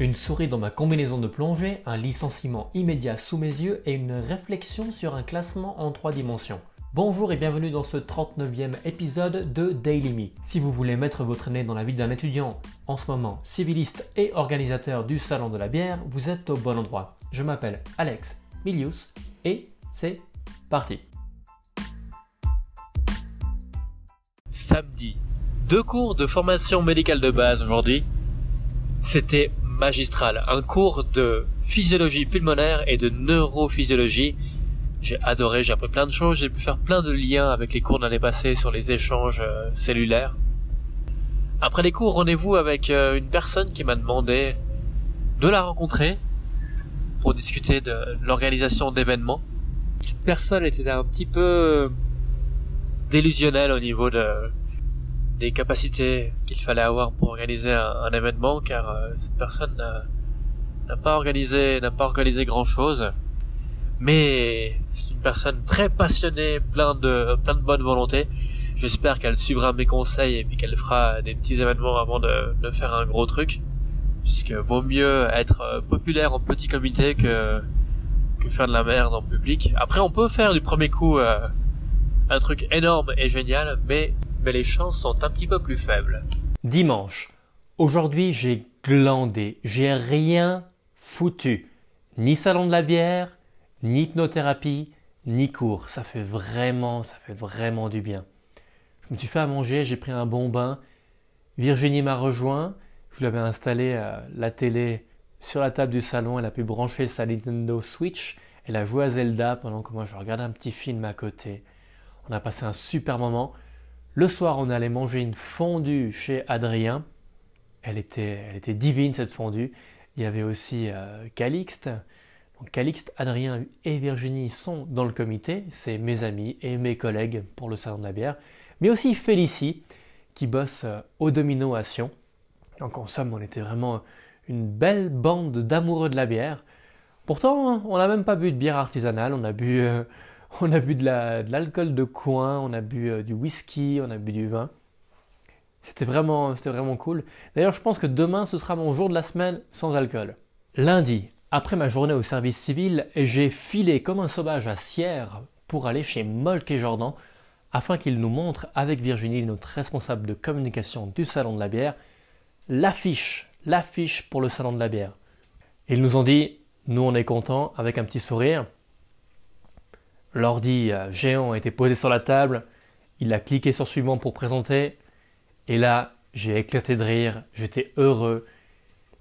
Une souris dans ma combinaison de plongée, un licenciement immédiat sous mes yeux et une réflexion sur un classement en 3 dimensions. Bonjour et bienvenue dans ce 39e épisode de Daily Me. Si vous voulez mettre votre nez dans la vie d'un étudiant, en ce moment civiliste et organisateur du Salon de la bière, vous êtes au bon endroit. Je m'appelle Alex Milius et c'est parti. Samedi, deux cours de formation médicale de base aujourd'hui. C'était magistral, un cours de physiologie pulmonaire et de neurophysiologie. J'ai adoré, j'ai appris plein de choses, j'ai pu faire plein de liens avec les cours de l'année passée sur les échanges euh, cellulaires. Après les cours, rendez-vous avec euh, une personne qui m'a demandé de la rencontrer pour discuter de l'organisation d'événements. Cette personne était un petit peu délusionnelle au niveau de des capacités qu'il fallait avoir pour organiser un, événement car euh, cette personne n'a pas organisé n'a pas organisé grand chose mais c'est une personne très passionnée plein de plein de bonne volonté j'espère qu'elle suivra mes conseils et puis qu'elle fera des petits événements avant de, de faire un gros truc. Puisque vaut mieux être euh, populaire en petit comité que que faire de la merde en public. Après on peut faire du premier coup euh, un truc énorme et génial mais les chances sont un petit peu plus faibles. Dimanche. Aujourd'hui, j'ai glandé. J'ai rien foutu. Ni salon de la bière, ni hypnothérapie, ni cours. Ça fait vraiment, ça fait vraiment du bien. Je me suis fait à manger, j'ai pris un bon bain. Virginie m'a rejoint. Je lui avais installé la télé sur la table du salon. Elle a pu brancher sa Nintendo Switch. Elle a joué à Zelda pendant que moi je regardais un petit film à côté. On a passé un super moment. Le soir, on allait manger une fondue chez Adrien. Elle était, divine cette fondue. Il y avait aussi euh, Calixte. Calixte, Adrien et Virginie sont dans le comité. C'est mes amis et mes collègues pour le salon de la bière. Mais aussi Félicie qui bosse euh, au domino à Sion. Donc en somme, on était vraiment une belle bande d'amoureux de la bière. Pourtant, on n'a même pas bu de bière artisanale. On a bu euh, on a bu de l'alcool de, coin, on a bu euh, du whisky, on a bu du vin. C'était vraiment, c'était vraiment cool. D'ailleurs, je pense que demain, ce sera mon jour de la semaine sans alcool. Lundi, après ma journée au service civil, j'ai filé comme un sauvage à Sierre pour aller chez Molk et Jordan afin qu'ils nous montrent avec Virginie, notre responsable de communication du salon de la bière, l'affiche, l'affiche pour le salon de la bière. Ils nous ont dit, nous on est contents avec un petit sourire. L'ordi euh, géant été posé sur la table, il a cliqué sur suivant pour présenter, et là, j'ai éclaté de rire, j'étais heureux.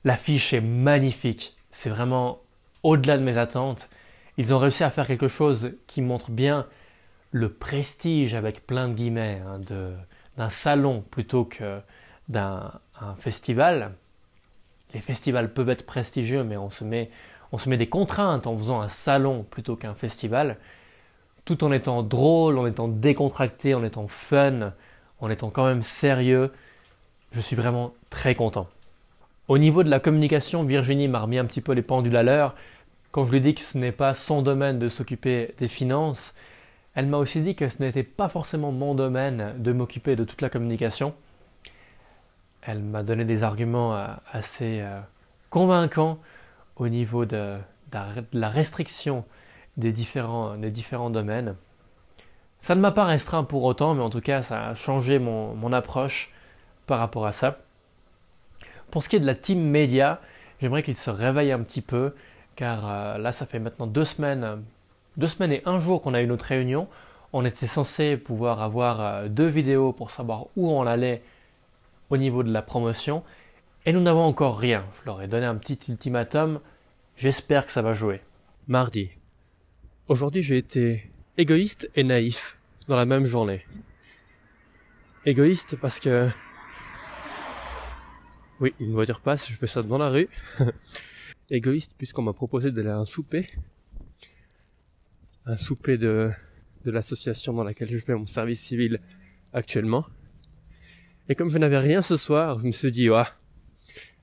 L'affiche est magnifique, c'est vraiment au-delà de mes attentes. Ils ont réussi à faire quelque chose qui montre bien le prestige avec plein de guillemets hein, d'un salon plutôt que d'un festival. Les festivals peuvent être prestigieux, mais on se met, on se met des contraintes en faisant un salon plutôt qu'un festival tout en étant drôle, en étant décontracté, en étant fun, en étant quand même sérieux. Je suis vraiment très content. Au niveau de la communication, Virginie m'a remis un petit peu les pendules à l'heure. Quand je lui ai dit que ce n'est pas son domaine de s'occuper des finances, elle m'a aussi dit que ce n'était pas forcément mon domaine de m'occuper de toute la communication. Elle m'a donné des arguments euh, assez euh, convaincants au niveau de la restriction des différents, des différents domaines. Ça ne m'a pas restreint pour autant, mais en tout cas, ça a changé mon, mon approche par rapport à ça. Pour ce qui est de la team média, j'aimerais qu'il se réveille un petit peu, car euh, là, ça fait maintenant deux semaines, deux semaines et un jour qu'on a eu notre réunion. On était censé pouvoir avoir euh, deux vidéos pour savoir où on allait au niveau de la promotion, et nous n'avons encore rien. Je leur ai donné un petit ultimatum. J'espère que ça va jouer. Mardi, Aujourd'hui, j'ai été égoïste et naïf dans la même journée. Égoïste parce que oui, une voiture passe, je fais ça dans la rue. égoïste puisqu'on m'a proposé d'aller à un souper. Un souper de, de l'association dans laquelle je fais mon service civil actuellement. Et comme je n'avais rien ce soir, je me suis dit, ah,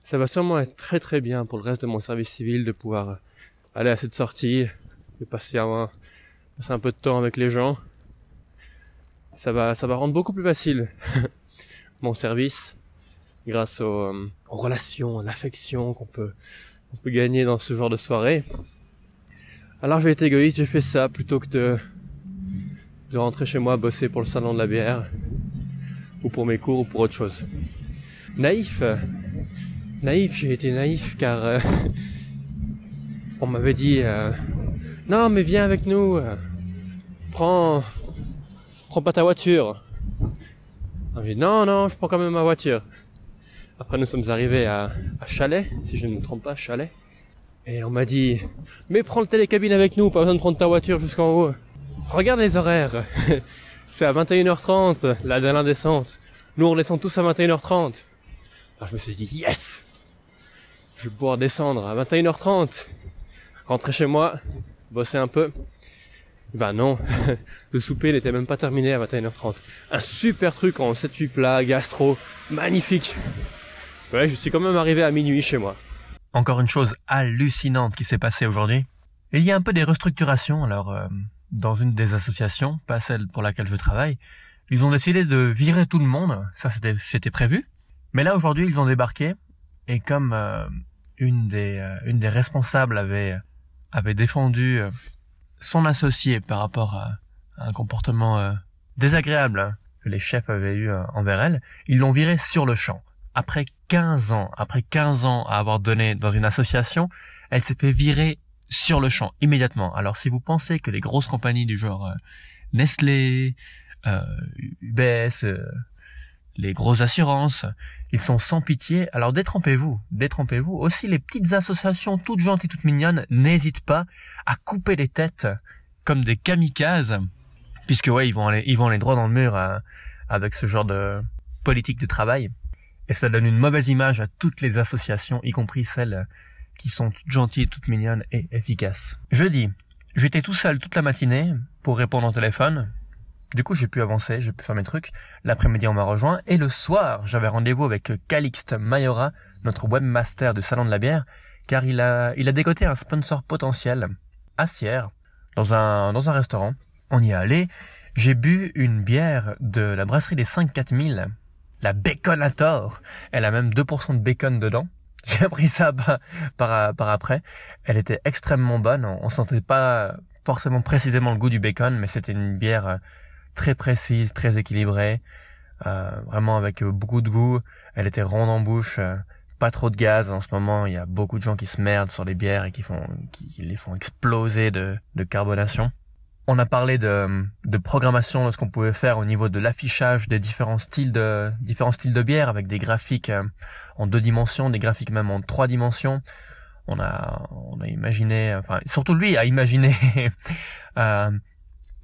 ça va sûrement être très très bien pour le reste de mon service civil de pouvoir aller à cette sortie, de passer un, passer un peu de temps avec les gens. Ça va, ça va rendre beaucoup plus facile mon service. grâce aux, euh, aux relations, à l'affection qu'on peut, on peut gagner dans ce genre de soirée. Alors j'ai été égoïste, j'ai fait ça plutôt que de, de rentrer chez moi bosser pour le salon de la bière, ou pour mes cours, ou pour autre chose. Naïf, naïf, j'ai été naïf car euh, on m'avait dit euh, non mais viens avec nous, prends, prends pas ta voiture. Dit non non, je prends quand même ma voiture. Après nous sommes arrivés à, à Chalet, si je ne me trompe pas, Chalet. Et on m'a dit, mais prends le télécabine avec nous, pas besoin de prendre ta voiture jusqu'en haut. Regarde les horaires. C'est à 21h30, la dernière descente. Nous, on descend tous à 21h30. Alors je me suis dit, yes! Je vais pouvoir descendre à 21h30. Rentrer chez moi, bosser un peu. Ben non, le souper n'était même pas terminé à 21h30. Un super truc en 7-8 plats, gastro, magnifique. Ouais, je suis quand même arrivé à minuit chez moi. Encore une chose hallucinante qui s'est passée aujourd'hui. Il y a un peu des restructurations, alors euh, dans une des associations, pas celle pour laquelle je travaille, ils ont décidé de virer tout le monde, ça c'était prévu. Mais là aujourd'hui ils ont débarqué et comme euh, une des euh, une des responsables avait avait défendu son associé par rapport à, un comportement désagréable hein, que les chefs avaient eu envers elle, ils l'ont viré sur le champ après 15 ans, après 15 ans à avoir donné dans une association, elle s'est fait virer sur le champ, immédiatement. Alors si vous pensez que les grosses compagnies du genre euh, Nestlé, euh, UBS, euh, les grosses assurances, ils sont sans pitié, alors détrompez-vous, détrompez-vous. Aussi les petites associations toutes gentilles, toutes mignonnes, n'hésitent pas à couper les têtes comme des kamikazes, puisque ouais, ils vont aller, ils vont aller droit dans le mur avec ce genre de politique de travail. Et ça donne une mauvaise image à toutes les associations, y compris celles qui sont toutes gentilles, toutes mignonnes et efficaces. Jeudi, j'étais tout seul toute la matinée pour répondre au téléphone. Du coup, j'ai pu avancer, j'ai pu faire mes trucs. L'après-midi, on m'a rejoint. Et le soir, j'avais rendez-vous avec Calixte Mayora, notre webmaster du Salon de la Bière, car il a, il a décoté un sponsor potentiel à Sierre, dans un, dans un restaurant. On y est allé. J'ai bu une bière de la brasserie des 5 4000 la Baconator. Elle a même 2% de bacon dedans. J'ai appris ça par, par, après. Elle était extrêmement bonne. On, sentait pas forcément précisément le goût du bacon, mais c'était une bière très précise, très équilibrée, euh, vraiment avec beaucoup de goût. Elle était ronde en bouche, euh, pas trop de gaz. En ce moment, il y a beaucoup de gens qui se merdent sur les bières et qui les font exploser de, carbonation. On a parlé de, programmation, de ce qu'on pouvait faire au niveau de l'affichage des différents styles de différents bière avec des graphiques euh, en deux dimensions, des graphiques même en trois dimensions. On a imaginé, enfin surtout lui a imaginé euh,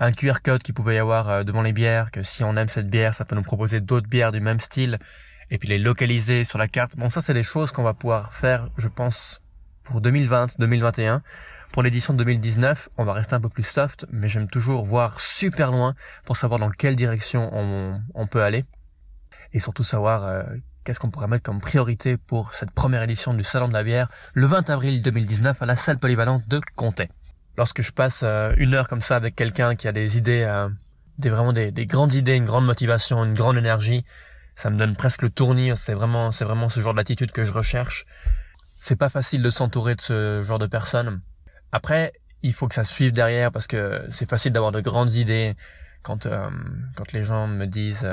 un QR code qui pouvait y avoir euh, devant les bières, que si on aime cette bière, ça peut nous proposer d'autres bières du même style et puis les localiser sur la carte. Bon, ça c'est des choses qu'on va pouvoir faire, je pense, pour 2020, 2021. Pour l'édition de 2019, on va rester un peu plus soft, mais j'aime toujours voir super loin pour savoir dans quelle direction on, peut aller et surtout savoir euh, qu'est-ce qu'on pourrait mettre comme priorité pour cette première édition du Salon de la bière le 20 avril 2019 à la salle polyvalente de Comté. Lorsque je passe euh, une heure comme ça avec quelqu'un qui a des idées, euh, des vraiment des, des, grandes idées, une grande motivation, une grande énergie, ça me donne presque le tournis. C'est vraiment, c'est vraiment ce genre d'attitude que je recherche. C'est pas facile de s'entourer de ce genre de personnes. Après, il faut que ça suive derrière parce que c'est facile d'avoir de grandes idées quand euh, quand les gens me disent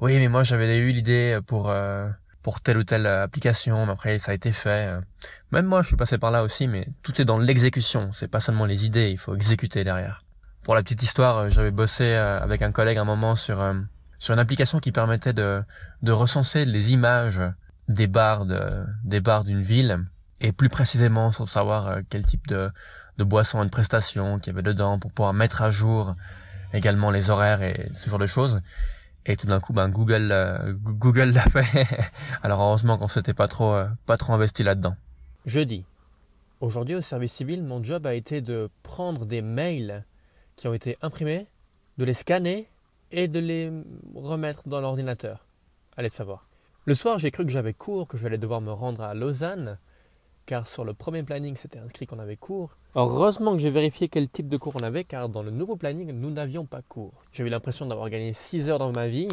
oui mais moi j'avais eu l'idée pour euh, pour telle ou telle application mais après ça a été fait même moi je suis passé par là aussi mais tout est dans l'exécution. C'est pas seulement les idées il faut exécuter derrière. Pour la petite histoire j'avais bossé avec un collègue un moment sur sur une application qui permettait de de recenser les images des bars de des bars d'une ville et plus précisément sans savoir euh, quel type de, de boisson et de prestations qu'il y avait dedans pour pouvoir mettre à jour également les horaires et ce genre de choses. Et tout d'un coup, ben Google, euh, Google l'a fait. Alors heureusement qu'on s'était pas trop, euh, pas trop investi là-dedans. Jeudi. Aujourd'hui au service civil, mon job a été de prendre des mails qui ont été imprimés, de les scanner et de les remettre dans l'ordinateur. Allez savoir. Le soir, j'ai cru que j'avais cours, que j'allais devoir me rendre à Lausanne car sur le premier planning, c'était inscrit qu'on avait cours. Heureusement que j'ai vérifié quel type de cours on avait, car dans le nouveau planning, nous n'avions pas cours. J'ai eu l'impression d'avoir gagné 6 heures dans ma vie,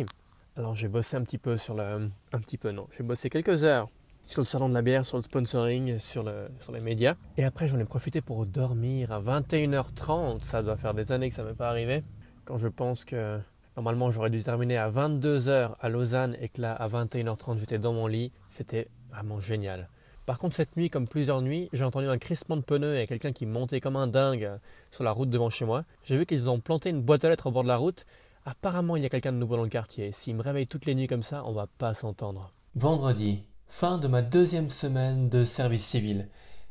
Alors j'ai bossé un petit peu sur le... Un petit peu non, j'ai bossé quelques heures sur le salon de la bière, sur le sponsoring, sur, le, sur les médias. Et après j'en ai profité pour dormir à 21h30. Ça doit faire des années que ça m'est pas arrivé. Quand je pense que normalement j'aurais dû terminer à 22h à Lausanne et que là à 21h30 j'étais dans mon lit, c'était vraiment génial. Par contre, cette nuit, comme plusieurs nuits, j'ai entendu un crissement de pneus et quelqu'un qui montait comme un dingue sur la route devant chez moi. J'ai vu qu'ils ont planté une boîte aux lettres au bord de la route. Apparemment, il y a quelqu'un de nouveau dans le quartier. S'il me réveille toutes les nuits comme ça, on va pas s'entendre. Vendredi, fin de ma deuxième semaine de service civil.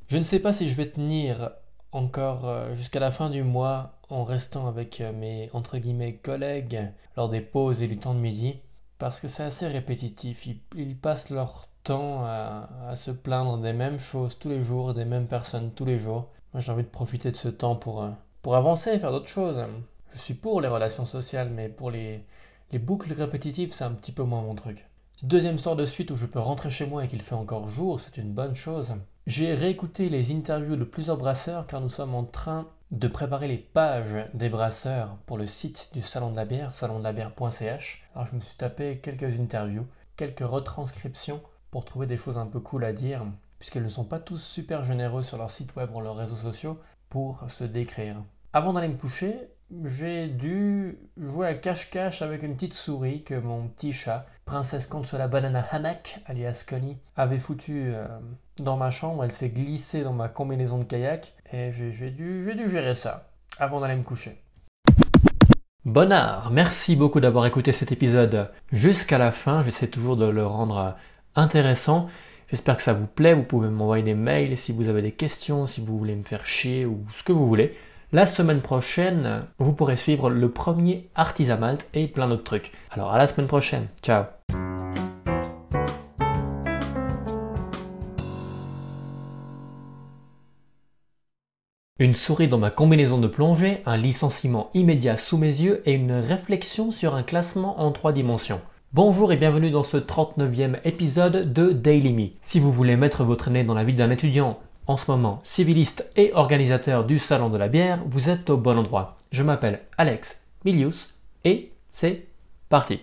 Je ne sais pas si je vais tenir encore euh, jusqu'à la fin du mois en restant avec euh, mes entre guillemets collègues lors des pauses et du temps de midi parce que c'est assez répétitif. Ils, passent leur temps à, se plaindre des mêmes choses tous les jours, des mêmes personnes tous les jours. Moi, j'ai envie de profiter de ce temps pour, euh, pour avancer et faire d'autres choses. Je suis pour les relations sociales, mais pour les, les boucles répétitives, c'est un petit peu moins mon truc. Deuxième sort de suite où je peux rentrer chez moi et qu'il fait encore jour, c'est une bonne chose. J'ai réécouté les interviews de plusieurs brasseurs car nous sommes en train de préparer les pages des brasseurs pour le site du Salon de la bière, salondelabière.ch. Alors je me suis tapé quelques interviews, quelques retranscriptions pour trouver des choses un peu cool à dire, puisqu'elles ne sont pas tous super généreux sur leur site web ou leurs réseaux sociaux pour se décrire. Avant d'aller me coucher, j'ai dû jouer à cache-cache avec une petite souris que mon petit chat, Princesse la Banana Hammock, alias Connie, avait foutu euh, dans ma chambre. Elle s'est glissée dans ma combinaison de kayak et j'ai dû, dû gérer ça avant d'aller me coucher. Bonnard, merci beaucoup d'avoir écouté cet épisode jusqu'à la fin. J'essaie toujours de le rendre intéressant. J'espère que ça vous plaît. Vous pouvez m'envoyer des mails si vous avez des questions, si vous voulez me faire chier ou ce que vous voulez. La semaine prochaine, vous pourrez suivre le premier Artisan et plein d'autres trucs. Alors à la semaine prochaine. Ciao Une souris dans ma combinaison de plongée, un licenciement immédiat sous mes yeux et une réflexion sur un classement en trois dimensions. Bonjour et bienvenue dans ce 39e épisode de Daily Me. Si vous voulez mettre votre nez dans la vie d'un étudiant en ce moment civiliste et organisateur du Salon de la bière, vous êtes au bon endroit. Je m'appelle Alex Milius et c'est parti.